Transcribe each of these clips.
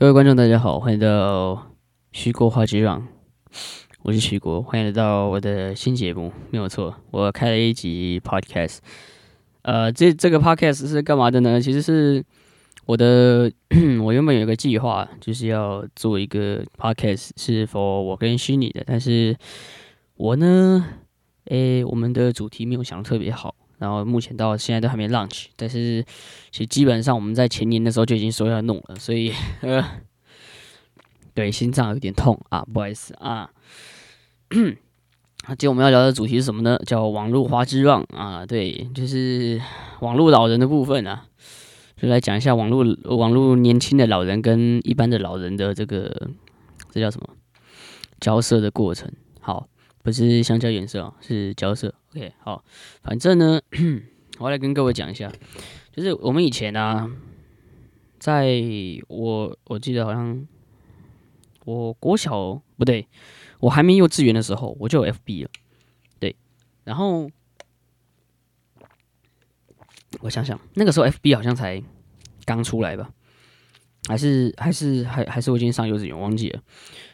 各位观众，大家好，欢迎到徐国话之让，我是徐国，欢迎来到我的新节目，没有错，我开了一集 podcast，呃，这这个 podcast 是干嘛的呢？其实是我的，我原本有一个计划，就是要做一个 podcast，是 for 我跟虚拟的，但是我呢，诶，我们的主题没有想的特别好。然后目前到现在都还没 launch，但是其实基本上我们在前年的时候就已经说要弄了，所以呃，对，心脏有点痛啊，不好意思啊。今天我们要聊的主题是什么呢？叫网络花之浪啊，对，就是网络老人的部分啊，就来讲一下网络网络年轻的老人跟一般的老人的这个这叫什么交涉的过程。好。不是香蕉颜色哦，是焦色。OK，好，反正呢，我来跟各位讲一下，就是我们以前呢，在我我记得好像我国小不对，我还没幼稚园的时候，我就有 FB 了。对，然后我想想，那个时候 FB 好像才刚出来吧，还是还是还还是我已经上幼稚园忘记了，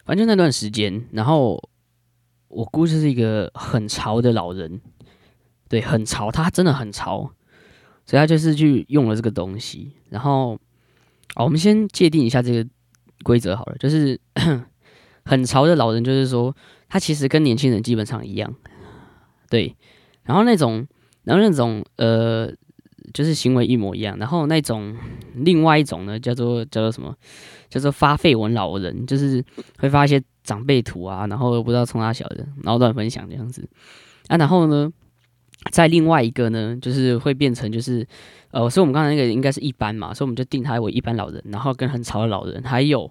反正那段时间，然后。我估计是一个很潮的老人，对，很潮，他真的很潮，所以他就是去用了这个东西。然后，哦，我们先界定一下这个规则好了，就是 很潮的老人，就是说他其实跟年轻人基本上一样，对。然后那种，然后那种，呃，就是行为一模一样。然后那种另外一种呢，叫做叫做什么？叫做发绯闻老人，就是会发一些。长辈图啊，然后不知道冲他小的，然后乱分享这样子啊，然后呢，在另外一个呢，就是会变成就是呃，所以我们刚才那个应该是一般嘛，所以我们就定他为一般老人，然后跟很潮的老人，还有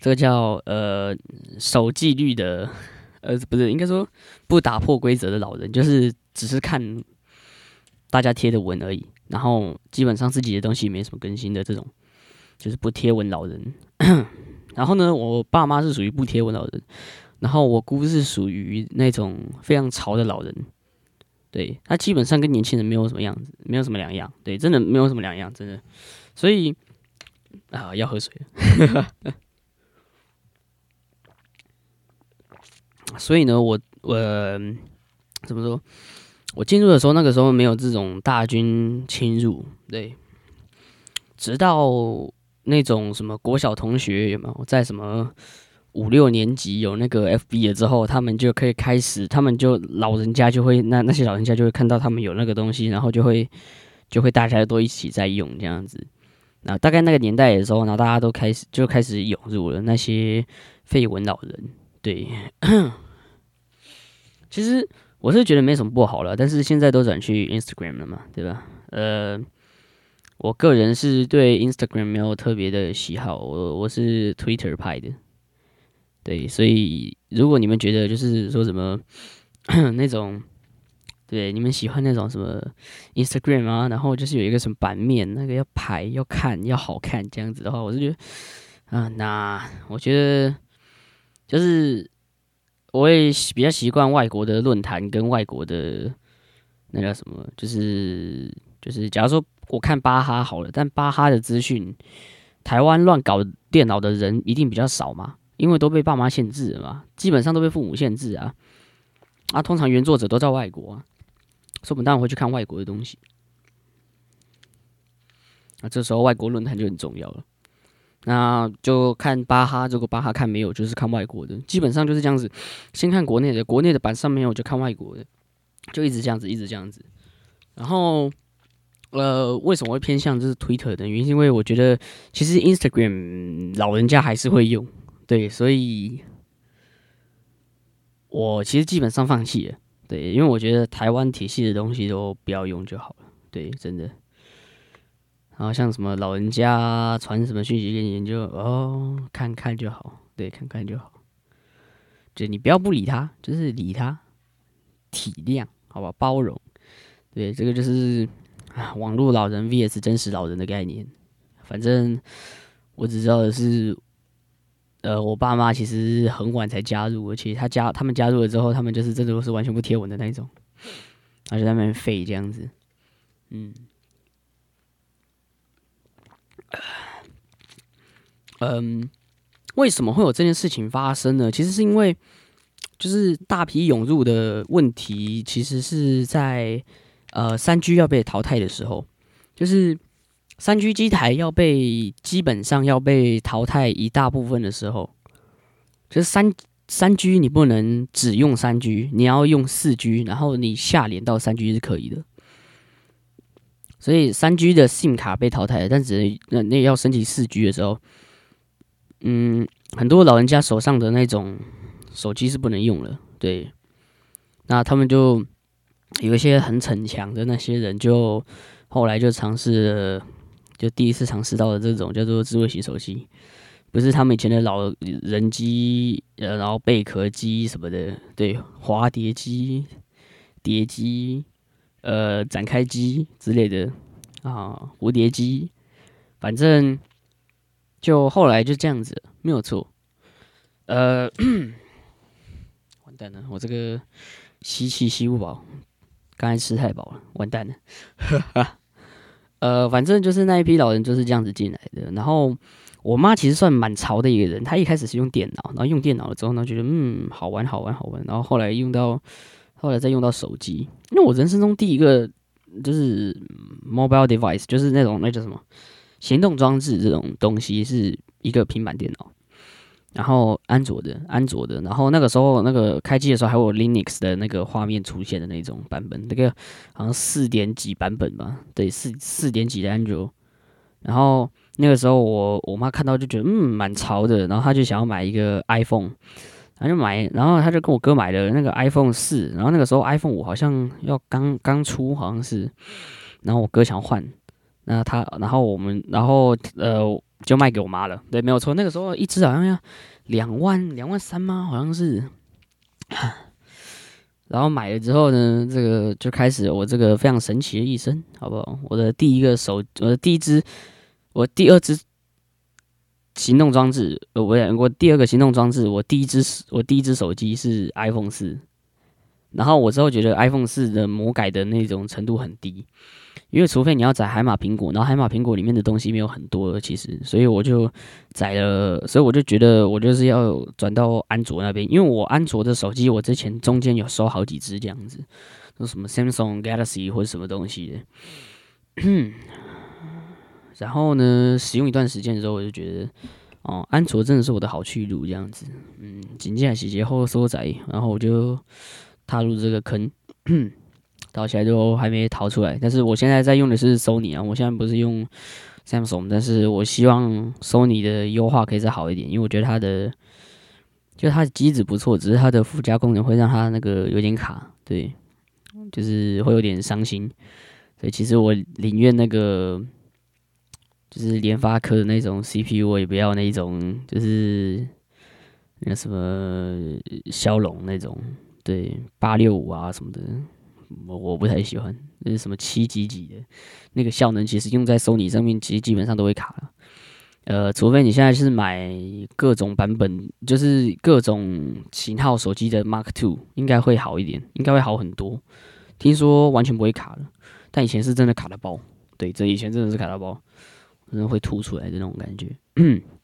这个叫呃守纪律的，呃不是应该说不打破规则的老人，就是只是看大家贴的文而已，然后基本上自己的东西没什么更新的这种，就是不贴文老人。然后呢，我爸妈是属于不贴文老人，然后我姑是属于那种非常潮的老人，对他基本上跟年轻人没有什么样子，没有什么两样，对，真的没有什么两样，真的。所以啊，要喝水。所以呢，我我怎么说？我进入的时候，那个时候没有这种大军侵入，对，直到。那种什么国小同学有没有在什么五六年级有那个 FB 了之后，他们就可以开始，他们就老人家就会那那些老人家就会看到他们有那个东西，然后就会就会大家都一起在用这样子。那大概那个年代的时候，然后大家都开始就开始涌入了那些废文老人。对，其实我是觉得没什么不好了，但是现在都转去 Instagram 了嘛，对吧？呃。我个人是对 Instagram 没有特别的喜好，我我是 Twitter 派的，对，所以如果你们觉得就是说什么 那种，对，你们喜欢那种什么 Instagram 啊，然后就是有一个什么版面，那个要排要看要好看这样子的话，我是觉得啊，那我觉得就是我也比较习惯外国的论坛跟外国的那叫什么，就是就是假如说。我看巴哈好了，但巴哈的资讯，台湾乱搞电脑的人一定比较少嘛，因为都被爸妈限制了嘛，基本上都被父母限制啊。啊，通常原作者都在外国啊，所以我们当然会去看外国的东西。那这时候外国论坛就很重要了，那就看巴哈，如果巴哈看没有，就是看外国的，基本上就是这样子，先看国内的，国内的版上没有就看外国的，就一直这样子，一直这样子，然后。呃，为什么会偏向就是 Twitter 的原因？因为我觉得其实 Instagram 老人家还是会用，对，所以我其实基本上放弃了，对，因为我觉得台湾体系的东西都不要用就好了，对，真的。然后像什么老人家传什么讯息给你，就哦看看就好，对，看看就好，就你不要不理他，就是理他，体谅，好吧，包容，对，这个就是。啊，网络老人 vs 真实老人的概念，反正我只知道的是，呃，我爸妈其实很晚才加入，而且他加他们加入了之后，他们就是真的都是完全不贴文的那一种，而且在那边废这样子，嗯，嗯，为什么会有这件事情发生呢？其实是因为就是大批涌入的问题，其实是在呃三 G 要被淘汰的时候，就是三 G 机台要被基本上要被淘汰一大部分的时候，就是三三 G 你不能只用三 G，你要用四 G，然后你下连到三 G 是可以的。所以三 G 的 SIM 卡被淘汰了，但只能那那要升级四 G 的时候，嗯，很多老人家手上的那种手机是不能用了。对，那他们就有一些很逞强的那些人，就后来就尝试，就第一次尝试到了这种叫做智慧型手机，不是他们以前的老人机，呃，然后贝壳机什么的，对，滑碟机、碟机。呃，展开机之类的啊，蝴蝶机，反正就后来就这样子，没有错。呃，完蛋了，我这个吸气吸不饱，刚才吃太饱了，完蛋了。呃，反正就是那一批老人就是这样子进来的。然后我妈其实算蛮潮的一个人，她一开始是用电脑，然后用电脑了之后呢，觉得嗯好玩好玩好玩，然后后来用到。后来再用到手机，因为我人生中第一个就是 mobile device，就是那种那叫什么行动装置这种东西，是一个平板电脑，然后安卓的，安卓的，然后那个时候那个开机的时候还有 Linux 的那个画面出现的那种版本，那个好像四点几版本吧，对，四四点几的安卓，然后那个时候我我妈看到就觉得嗯蛮潮的，然后她就想要买一个 iPhone。他就买，然后她就跟我哥买了那个 iPhone 四，然后那个时候 iPhone 五好像要刚刚出，好像是，然后我哥想换，那他，然后我们，然后呃，就卖给我妈了，对，没有错，那个时候一只好像要两万两万三吗？好像是，然后买了之后呢，这个就开始我这个非常神奇的一生，好不好？我的第一个手，我的第一只，我第二只。行动装置，呃，我我第二个行动装置，我第一只我第一只手机是 iPhone 四，然后我之后觉得 iPhone 四的魔改的那种程度很低，因为除非你要载海马苹果，然后海马苹果里面的东西没有很多，其实，所以我就载了，所以我就觉得我就是要转到安卓那边，因为我安卓的手机我之前中间有收好几只这样子，那什么 Samsung Galaxy 或者什么东西的。然后呢，使用一段时间的时候，我就觉得，哦，安卓真的是我的好去路，这样子，嗯，紧接着洗节后收窄，然后我就踏入这个坑，到起来就还没逃出来。但是我现在在用的是 Sony 啊，我现在不是用 Samsung，但是我希望 Sony 的优化可以再好一点，因为我觉得它的，就它的机子不错，只是它的附加功能会让它那个有点卡，对，就是会有点伤心。所以其实我宁愿那个。就是联发科的那种 CPU，我也不要那种，就是那什么骁龙那种，对八六五啊什么的，我我不太喜欢。那是什么七几几的，那个效能其实用在 Sony 上面，其实基本上都会卡了。呃，除非你现在是买各种版本，就是各种型号手机的 Mark Two，应该会好一点，应该会好很多。听说完全不会卡了，但以前是真的卡的爆。对，这以前真的是卡到爆。可能会凸出来的那种感觉。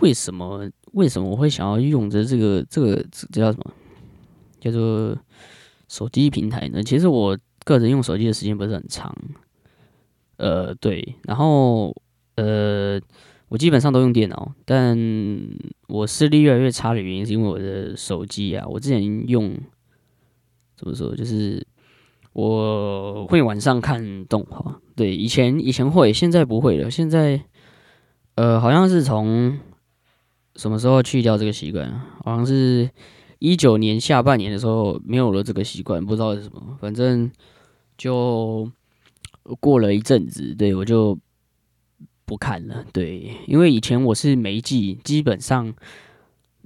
为什么？为什么我会想要用着这个这个这叫什么？叫做手机平台呢？其实我个人用手机的时间不是很长。呃，对。然后呃，我基本上都用电脑，但我视力越来越差的原因是因为我的手机啊。我之前用怎么说？就是。我会晚上看动画，对，以前以前会，现在不会了。现在，呃，好像是从什么时候去掉这个习惯？好像是一九年下半年的时候没有了这个习惯，不知道是什么。反正就过了一阵子，对我就不看了。对，因为以前我是每一季基本上。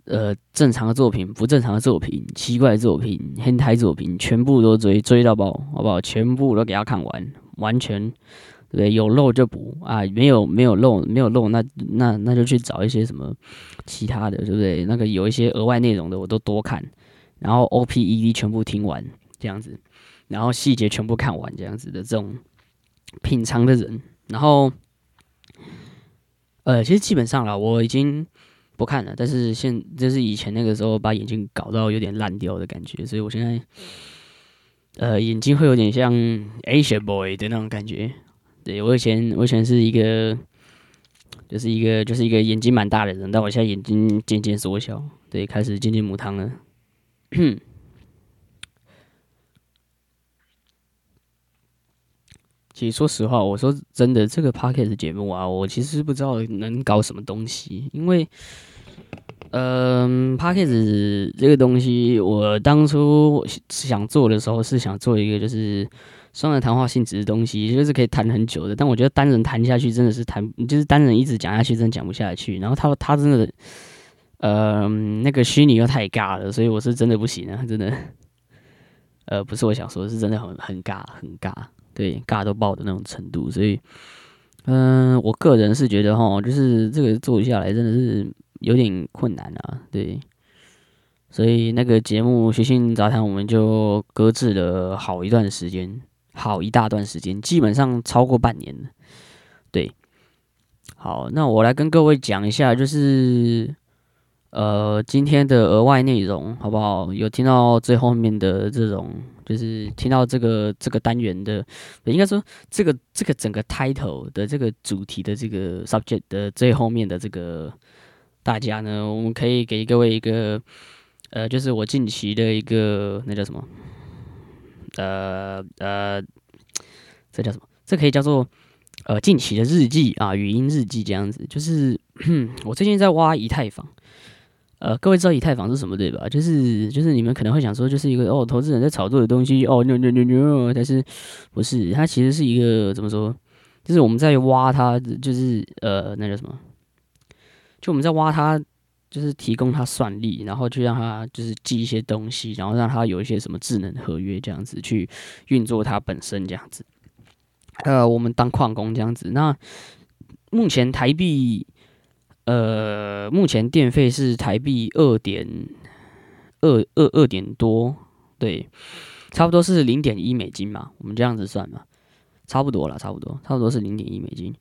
呃，正常的作品、不正常的作品、奇怪的作品、黑台作品，全部都追追到爆，好不好？全部都给他看完，完全对，有漏就补啊，没有没有漏，没有漏，那那那就去找一些什么其他的，对不对？那个有一些额外内容的，我都多看，然后 O P E D 全部听完这样子，然后细节全部看完这样子的这种品尝的人。然后，呃，其实基本上啦，我已经不看了。但是现就是以前那个时候，把眼睛搞到有点烂掉的感觉，所以我现在，呃，眼睛会有点像 Asian boy 的那种感觉。对我以前，我以前是一个，就是一个，就是一个眼睛蛮大的人，但我现在眼睛渐渐缩小，对，开始渐渐母汤了。其实说实话，我说真的，这个 p o c k e t 节目啊，我其实不知道能搞什么东西，因为，嗯 p o c k e t 这个东西，我当初想做的时候是想做一个就是双人谈话性质的东西，就是可以谈很久的。但我觉得单人谈下去真的是谈，就是单人一直讲下去真的讲不下去。然后他他真的，呃，那个虚拟又太尬了，所以我是真的不行啊，真的。呃，不是我想说，是真的很很尬，很尬。对，尬到爆的那种程度，所以，嗯，我个人是觉得哈，就是这个做下来真的是有点困难啊。对，所以那个节目《学信杂谈》我们就搁置了好一段时间，好一大段时间，基本上超过半年了。对，好，那我来跟各位讲一下，就是呃今天的额外内容，好不好？有听到最后面的这种。就是听到这个这个单元的，应该说这个这个整个 title 的这个主题的这个 subject 的最后面的这个大家呢，我们可以给各位一个呃，就是我近期的一个那叫什么？呃呃，这叫什么？这可以叫做呃近期的日记啊，语音日记这样子。就是 我最近在挖以太坊。呃，各位知道以太坊是什么对吧？就是就是你们可能会想说，就是一个哦，投资人在炒作的东西哦，牛牛牛牛，但是不是？它其实是一个怎么说？就是我们在挖它，就是呃，那叫什么？就我们在挖它，就是提供它算力，然后去让它就是记一些东西，然后让它有一些什么智能合约这样子去运作它本身这样子。呃，我们当矿工这样子。那目前台币。呃，目前电费是台币二点二二二点多，对，差不多是零点一美金嘛，我们这样子算嘛，差不多了，差不多，差不多是零点一美金，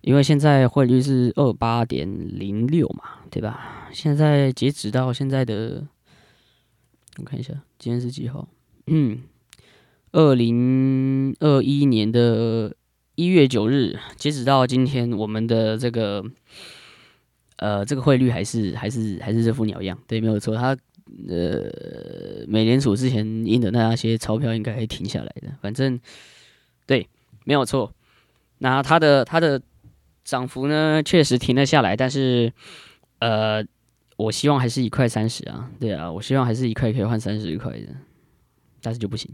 因为现在汇率是二八点零六嘛，对吧？现在截止到现在的，我看一下，今天是几号？嗯，二零二一年的一月九日，截止到今天，我们的这个。呃，这个汇率还是还是还是这副鸟样，对，没有错。他呃，美联储之前印的那些钞票应该会停下来的，反正对，没有错。那它的它的涨幅呢，确实停了下来，但是呃，我希望还是一块三十啊，对啊，我希望还是一块可以换三十块的，但是就不行。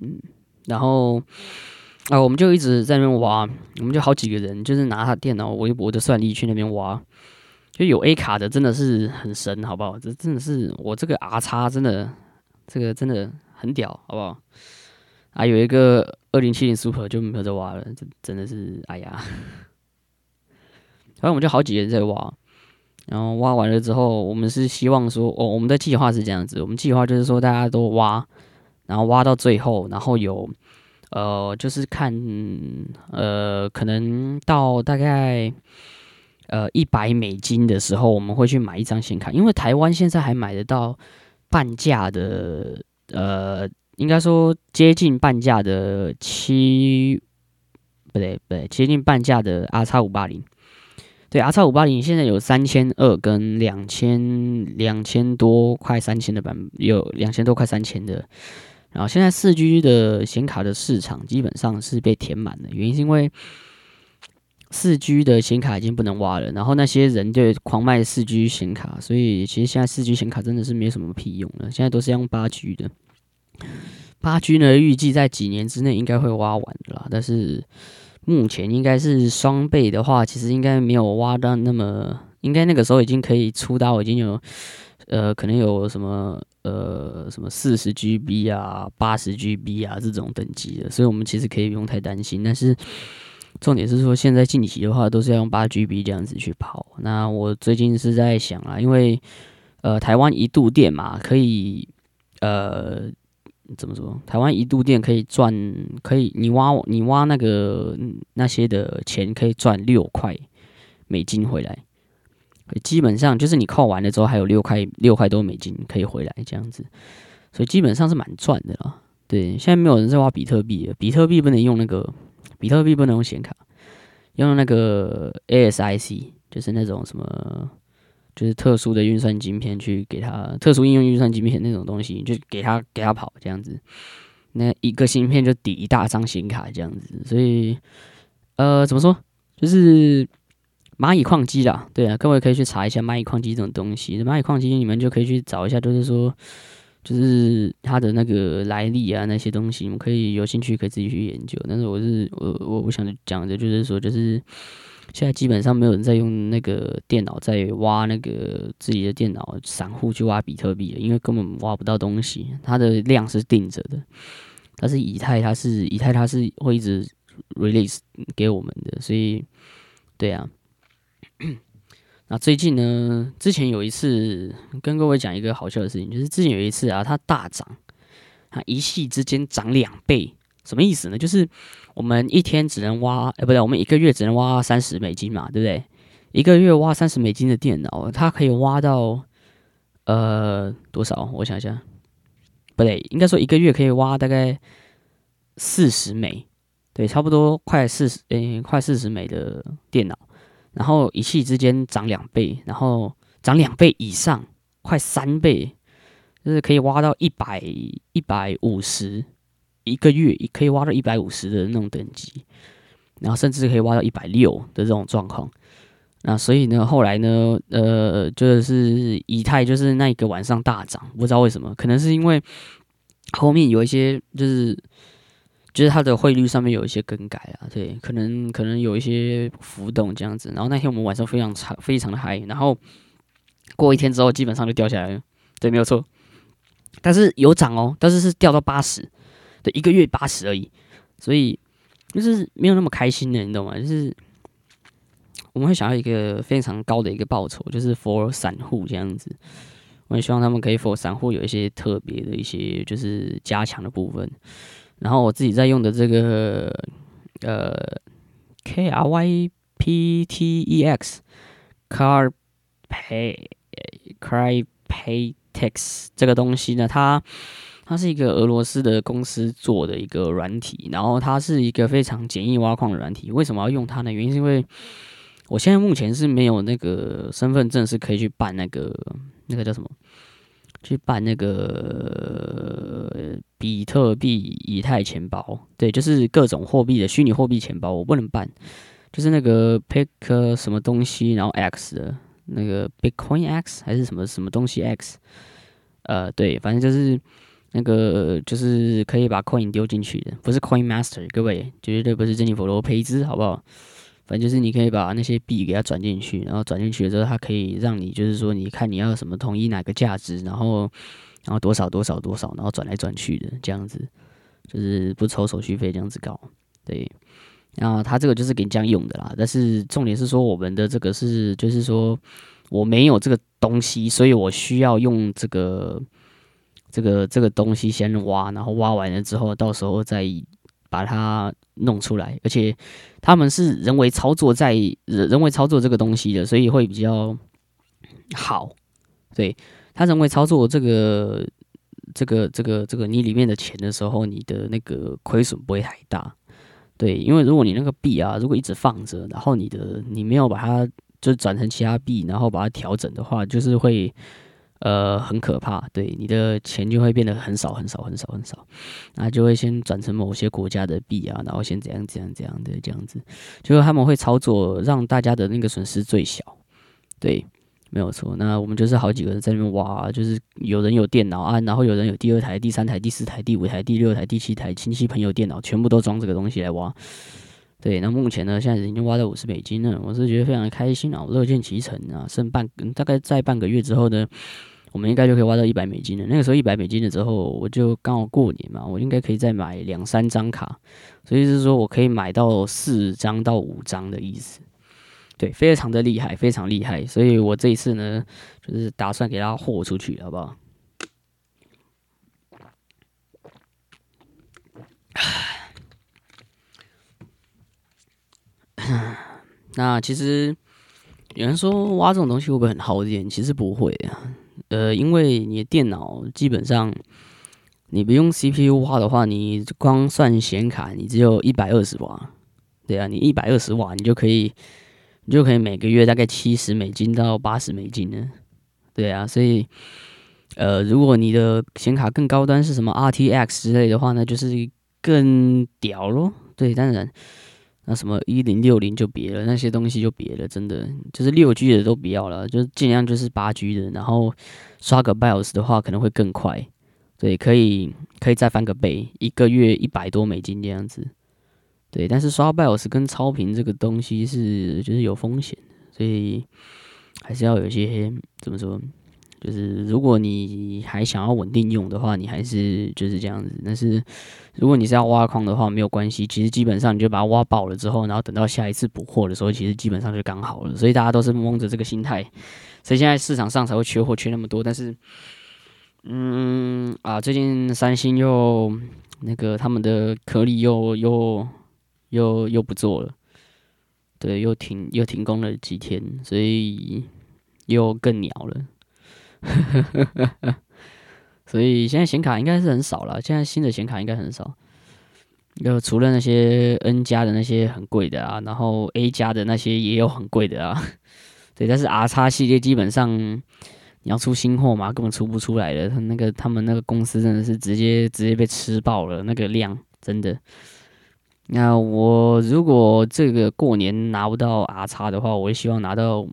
嗯，然后。啊，我们就一直在那边挖，我们就好几个人，就是拿他电脑、微博的算力去那边挖，就有 A 卡的，真的是很神，好不好？这真的是我这个 R 叉，真的这个真的很屌，好不好？啊，有一个二零七零 Super 就没有再挖了，这真的是哎呀！反正我们就好几个人在挖，然后挖完了之后，我们是希望说，哦，我们的计划是这样子，我们计划就是说大家都挖，然后挖到最后，然后有。呃，就是看，呃，可能到大概呃一百美金的时候，我们会去买一张显卡，因为台湾现在还买得到半价的，呃，应该说接近半价的七，不对不对，接近半价的 R 叉五八零，对 R 叉五八零现在有三千二跟两千两千多快三千的版，有两千多快三千的。然后现在四 G 的显卡的市场基本上是被填满了，原因是因为四 G 的显卡已经不能挖了，然后那些人就狂卖四 G 显卡，所以其实现在四 G 显卡真的是没什么屁用了，现在都是用八 G 的。八 G 呢，预计在几年之内应该会挖完的啦，但是目前应该是双倍的话，其实应该没有挖到那么，应该那个时候已经可以出刀，已经有。呃，可能有什么呃，什么四十 GB 啊、八十 GB 啊这种等级的，所以我们其实可以不用太担心。但是重点是说，现在近期的话都是要用八 GB 这样子去跑。那我最近是在想啊，因为呃，台湾一度电嘛，可以呃怎么说？台湾一度电可以赚，可以你挖你挖那个那些的钱可以赚六块美金回来，基本上就是你扣完了之后还有六块六块多美金可以回来这样子，所以基本上是蛮赚的啦。对，现在没有人在挖比特币，比特币不能用那个，比特币不能用显卡，用那个 ASIC，就是那种什么。就是特殊的运算晶片去给它特殊应用运算晶片那种东西，就给它给它跑这样子。那一个芯片就抵一大张显卡这样子，所以呃，怎么说？就是蚂蚁矿机啦，对啊，各位可以去查一下蚂蚁矿机这种东西。蚂蚁矿机你们就可以去找一下，就是说，就是它的那个来历啊，那些东西，你们可以有兴趣可以自己去研究。但是我是我我我想讲的就是说，就是。现在基本上没有人在用那个电脑在挖那个自己的电脑，散户去挖比特币了，因为根本挖不到东西，它的量是定着的。但是以太，它是以太，它是会一直 release 给我们的，所以对啊。那最近呢，之前有一次跟各位讲一个好笑的事情，就是之前有一次啊，它大涨，它一夕之间涨两倍，什么意思呢？就是我们一天只能挖，哎，不对，我们一个月只能挖三十美金嘛，对不对？一个月挖三十美金的电脑，它可以挖到呃多少？我想想，不对，应该说一个月可以挖大概四十美，对，差不多快四十，嗯，快四十美的电脑，然后一气之间涨两倍，然后涨两倍以上，快三倍，就是可以挖到一百一百五十。一个月也可以挖到一百五十的那种等级，然后甚至可以挖到一百六的这种状况。那所以呢，后来呢，呃，就是以太就是那一个晚上大涨，不知道为什么，可能是因为后面有一些就是就是它的汇率上面有一些更改啊，对，可能可能有一些浮动这样子。然后那天我们晚上非常长，非常的嗨，然后过一天之后基本上就掉下来了，对，没有错。但是有涨哦，但是是掉到八十。对，一个月八十而已，所以就是没有那么开心的，你懂吗？就是我们会想要一个非常高的一个报酬，就是 for 散户这样子。我也希望他们可以 for 散户有一些特别的一些就是加强的部分。然后我自己在用的这个呃 K R Y P T E X Car Pay Cry Pay Tax 这个东西呢，它。它是一个俄罗斯的公司做的一个软体，然后它是一个非常简易挖矿的软体。为什么要用它呢？原因是因为我现在目前是没有那个身份证，是可以去办那个那个叫什么？去办那个比特币以太钱包。对，就是各种货币的虚拟货币钱包，我不能办。就是那个 Pick 什么东西，然后 X 的那个 Bitcoin X 还是什么什么东西 X？呃，对，反正就是。那个就是可以把 coin 丢进去的，不是 coin master，各位绝对不是珍妮佛罗培兹，好不好？反正就是你可以把那些币给它转进去，然后转进去了之后，它可以让你就是说，你看你要什么统一哪个价值，然后然后多少多少多少，然后转来转去的这样子，就是不抽手续费这样子搞，对。然后它这个就是给你这样用的啦，但是重点是说我们的这个是就是说我没有这个东西，所以我需要用这个。这个这个东西先挖，然后挖完了之后，到时候再把它弄出来。而且他们是人为操作在人为操作这个东西的，所以会比较好。对他人为操作这个这个这个这个你里面的钱的时候，你的那个亏损不会太大。对，因为如果你那个币啊，如果一直放着，然后你的你没有把它就转成其他币，然后把它调整的话，就是会。呃，很可怕，对你的钱就会变得很少很少很少很少，那就会先转成某些国家的币啊，然后先怎样怎样怎样的这样子，就是他们会操作让大家的那个损失最小，对，没有错。那我们就是好几个人在那边挖，就是有人有电脑啊，然后有人有第二台、第三台、第四台、第五台、第六台、第七台亲戚朋友电脑，全部都装这个东西来挖。对，那目前呢，现在已经挖到五十美金了，我是觉得非常的开心啊，我乐见其成啊，剩半大概在半个月之后呢。我们应该就可以挖到一百美金了。那个时候一百美金了之后，我就刚好过年嘛，我应该可以再买两三张卡，所以是说我可以买到四张到五张的意思。对，非常的厉害，非常厉害。所以我这一次呢，就是打算给它豁出去，好不好？那其实有人说挖这种东西会不会很耗电？其实不会啊。呃，因为你的电脑基本上你不用 CPU 挖的话，你光算显卡，你只有一百二十瓦。对啊，你一百二十瓦，你就可以，你就可以每个月大概七十美金到八十美金呢。对啊，所以呃，如果你的显卡更高端是什么 RTX 之类的话，那就是更屌咯。对，当然。那什么一零六零就别了，那些东西就别了，真的就是六 G 的都不要了，就尽量就是八 G 的，然后刷个 BIOS 的话可能会更快，对，可以可以再翻个倍，一个月一百多美金这样子，对，但是刷 BIOS 跟超频这个东西是就是有风险的，所以还是要有一些怎么说？就是如果你还想要稳定用的话，你还是就是这样子。但是如果你是要挖矿的话，没有关系。其实基本上你就把它挖爆了之后，然后等到下一次补货的时候，其实基本上就刚好了。所以大家都是蒙着这个心态，所以现在市场上才会缺货缺那么多。但是，嗯啊，最近三星又那个他们的颗粒又又又又不做了，对，又停又停工了几天，所以又更鸟了。呵呵呵呵所以现在显卡应该是很少了，现在新的显卡应该很少。就除了那些 N 加的那些很贵的啊，然后 A 加的那些也有很贵的啊。对，但是 R 叉系列基本上你要出新货嘛，根本出不出来的。他那个他们那个公司真的是直接直接被吃爆了，那个量真的。那我如果这个过年拿不到 R 叉的话，我也希望拿到。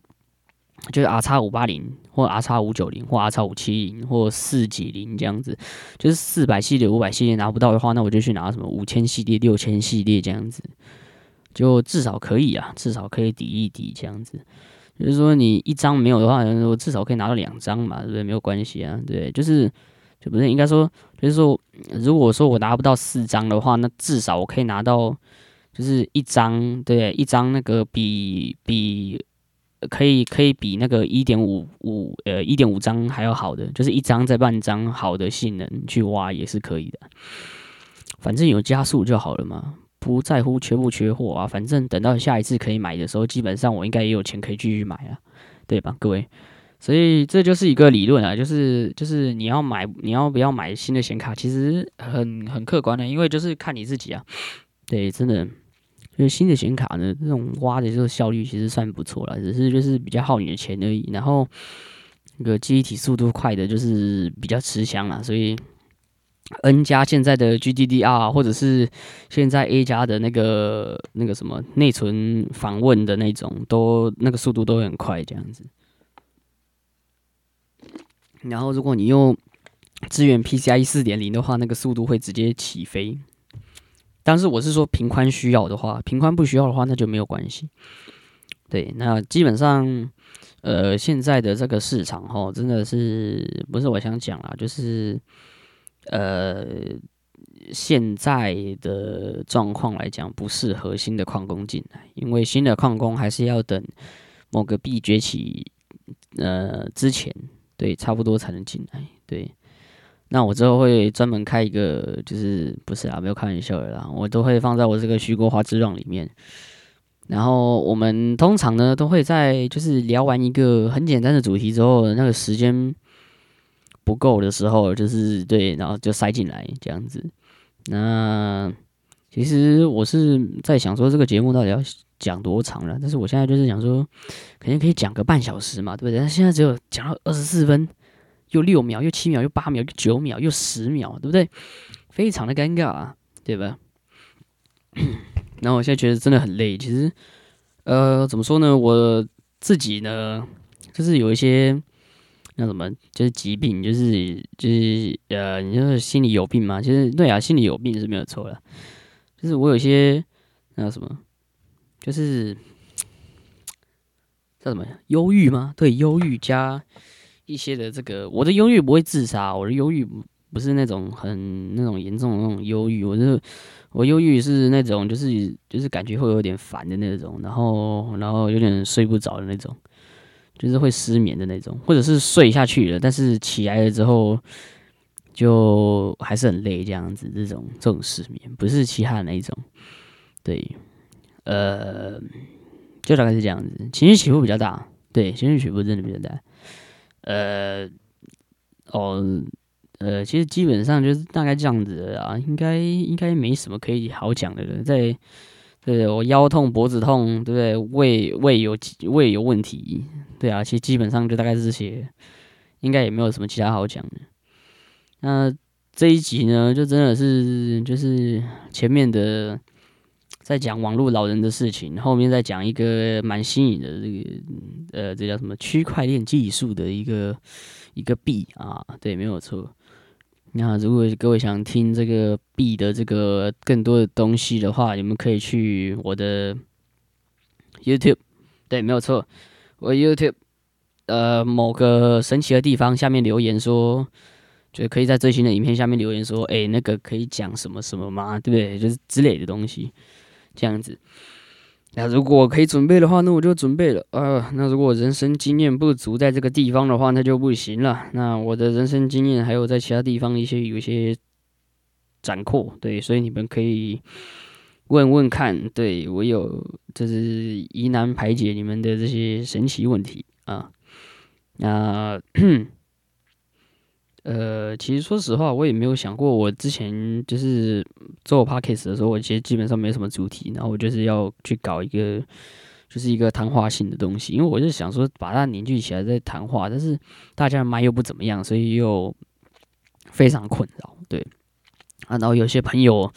就是 R 叉五八零或 R 叉五九零或 R 叉五七零或四几零这样子，就是四百系列、五百系列拿不到的话，那我就去拿什么五千系列、六千系列这样子，就至少可以啊，至少可以抵一抵这样子。就是说你一张没有的话，我至少可以拿到两张嘛，对不对？没有关系啊，对，就是就不是应该说，就是说，如果说我拿不到四张的话，那至少我可以拿到就是一张，对，一张那个比比。可以可以比那个一点五五呃一点五张还要好的，就是一张再半张好的性能去挖也是可以的，反正有加速就好了嘛，不在乎缺不缺货啊，反正等到下一次可以买的时候，基本上我应该也有钱可以继续买啊，对吧，各位？所以这就是一个理论啊，就是就是你要买你要不要买新的显卡，其实很很客观的，因为就是看你自己啊，对，真的。因为新的显卡呢，这种挖的这个效率其实算不错了，只是就是比较耗你的钱而已。然后那个记忆体速度快的，就是比较吃香了。所以 N 加现在的 GDDR，或者是现在 A 加的那个那个什么内存访问的那种，都那个速度都很快，这样子。然后如果你用支援 PCIe 四点零的话，那个速度会直接起飞。但是我是说，平宽需要的话，平宽不需要的话，那就没有关系。对，那基本上，呃，现在的这个市场哈，真的是不是我想讲啦，就是呃，现在的状况来讲，不适合新的矿工进来，因为新的矿工还是要等某个币崛起呃之前，对，差不多才能进来，对。那我之后会专门开一个，就是不是啊，没有开玩笑的啦，我都会放在我这个虚国华之浪里面。然后我们通常呢都会在就是聊完一个很简单的主题之后，那个时间不够的时候，就是对，然后就塞进来这样子。那其实我是在想说，这个节目到底要讲多长了？但是我现在就是想说，肯定可以讲个半小时嘛，对不对？但现在只有讲到二十四分。又六秒，又七秒，又八秒，又九秒，又十秒，对不对？非常的尴尬，啊，对吧？然后我现在觉得真的很累。其实，呃，怎么说呢？我自己呢，就是有一些那什么，就是疾病，就是就是呃，你就是心里有病嘛？其实对啊，心里有病是没有错的。就是我有些那什么，就是 叫什么忧郁吗？对，忧郁加。一些的这个，我的忧郁不会自杀，我的忧郁不是那种很那种严重的那种忧郁，我是我忧郁是那种就是就是感觉会有点烦的那种，然后然后有点睡不着的那种，就是会失眠的那种，或者是睡下去了，但是起来了之后就还是很累这样子。这种这种失眠不是其他的那种，对，呃，就大概是这样子，情绪起伏比较大，对，情绪起伏真的比较大，呃，哦。呃，其实基本上就是大概这样子的啊，应该应该没什么可以好讲的了。在，对我腰痛、脖子痛，对不对？胃胃有胃有问题，对啊，其实基本上就大概是这些，应该也没有什么其他好讲的。那这一集呢，就真的是就是前面的在讲网络老人的事情，后面再讲一个蛮新颖的这个呃，这叫什么区块链技术的一个一个币啊，对，没有错。那如果各位想听这个币的这个更多的东西的话，你们可以去我的 YouTube，对，没有错，我 YouTube，呃，某个神奇的地方下面留言说，就可以在最新的影片下面留言说，哎，那个可以讲什么什么吗？对不对？就是之类的东西，这样子。那如果可以准备的话，那我就准备了啊。那如果人生经验不足，在这个地方的话，那就不行了。那我的人生经验还有在其他地方一些有一些展扩，对，所以你们可以问问看。对我有就是疑难排解你们的这些神奇问题啊。那。呃其实说实话，我也没有想过，我之前就是做 podcast 的时候，我其实基本上没什么主题，然后我就是要去搞一个，就是一个谈话性的东西，因为我就想说把它凝聚起来再谈话，但是大家的麦又不怎么样，所以又非常困扰，对。啊，然后有些朋友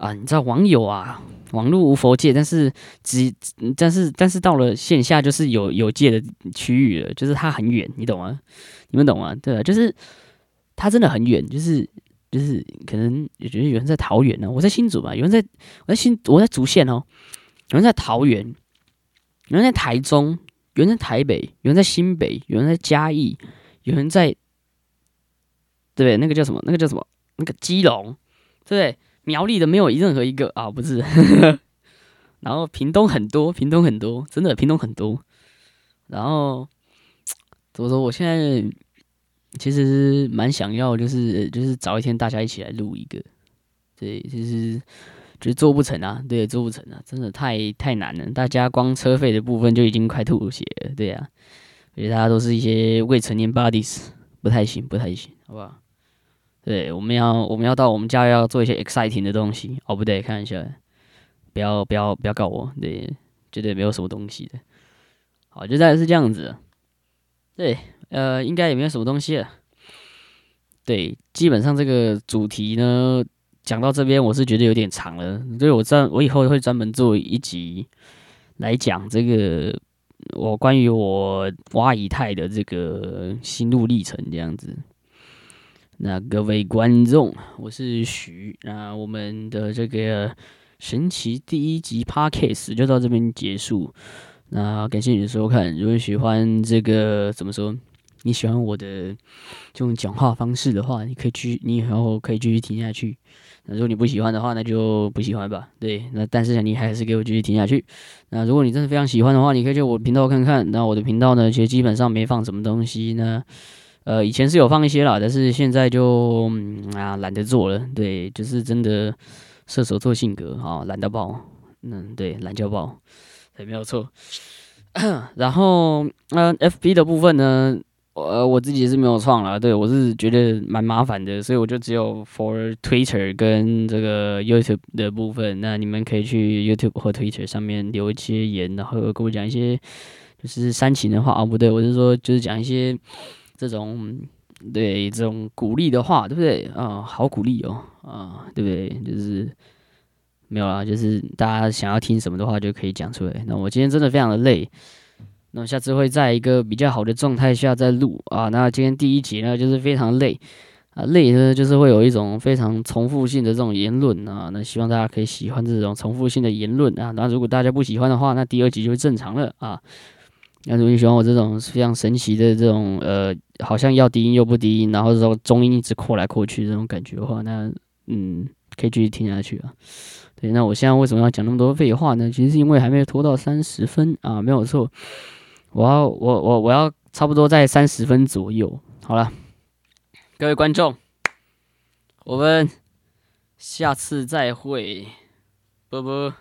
啊，你知道网友啊，网络无佛界，但是只但是但是到了线下就是有有界的区域了，就是它很远，你懂吗？你们懂吗？对啊，就是。他真的很远，就是就是可能也觉得有人在桃园呢，我在新竹嘛，有人在我在新我在竹县哦，有人在桃园，有人在台中，有人在台北，有人在新北，有人在嘉义，有人在对不对？那个叫什么？那个叫什么？那个基隆，对不对？苗栗的没有任何一个啊，不是。然后屏东很多，屏东很多，真的屏东很多。然后怎么说？我现在。其实蛮想要，就是就是找一天大家一起来录一个，对，就是就是做不成啊，对，做不成啊，真的太太难了。大家光车费的部分就已经快吐血了，对呀，而且大家都是一些未成年 bodies，不太行，不太行，好不好？对，我们要我们要到我们家要做一些 exciting 的东西，哦，不对，看一下，不要不要不要告我，对，绝对没有什么东西的。好，就大概是这样子，对。呃，应该也没有什么东西了。对，基本上这个主题呢，讲到这边，我是觉得有点长了，所以我专我以后会专门做一集来讲这个我关于我挖以太的这个心路历程这样子。那各位观众，我是徐，那我们的这个神奇第一集 podcast 就到这边结束。那感谢你的收看，如果喜欢这个怎么说？你喜欢我的这种讲话方式的话，你可以继，你以后可以继续听下去。那如果你不喜欢的话，那就不喜欢吧。对，那但是你还是给我继续听下去。那如果你真的非常喜欢的话，你可以去我频道看看。那我的频道呢，其实基本上没放什么东西呢。呃，以前是有放一些啦，但是现在就啊懒得做了。对，就是真的射手座性格啊，懒得爆。嗯，对，懒叫爆，对，没有错。然后，嗯，FB 的部分呢？呃，我自己是没有创了，对我是觉得蛮麻烦的，所以我就只有 for Twitter 跟这个 YouTube 的部分。那你们可以去 YouTube 或 Twitter 上面留一些言，然后跟我讲一些就是煽情的话啊，不对，我是说就是讲一些这种对这种鼓励的话，对不对啊？好鼓励哦，啊，对不对？就是没有啦，就是大家想要听什么的话就可以讲出来。那我今天真的非常的累。那我下次会在一个比较好的状态下再录啊。那今天第一集呢，就是非常累啊，累呢就是会有一种非常重复性的这种言论啊。那希望大家可以喜欢这种重复性的言论啊。那如果大家不喜欢的话，那第二集就会正常了啊。那如果你喜欢我这种非常神奇的这种呃，好像要低音又不低音，然后说中音一直扩来扩去这种感觉的话，那嗯，可以继续听下去啊。对，那我现在为什么要讲那么多废话呢？其实是因为还没有拖到三十分啊，没有错。我要我我我要差不多在三十分左右，好了，各位观众，我们下次再会，啵啵。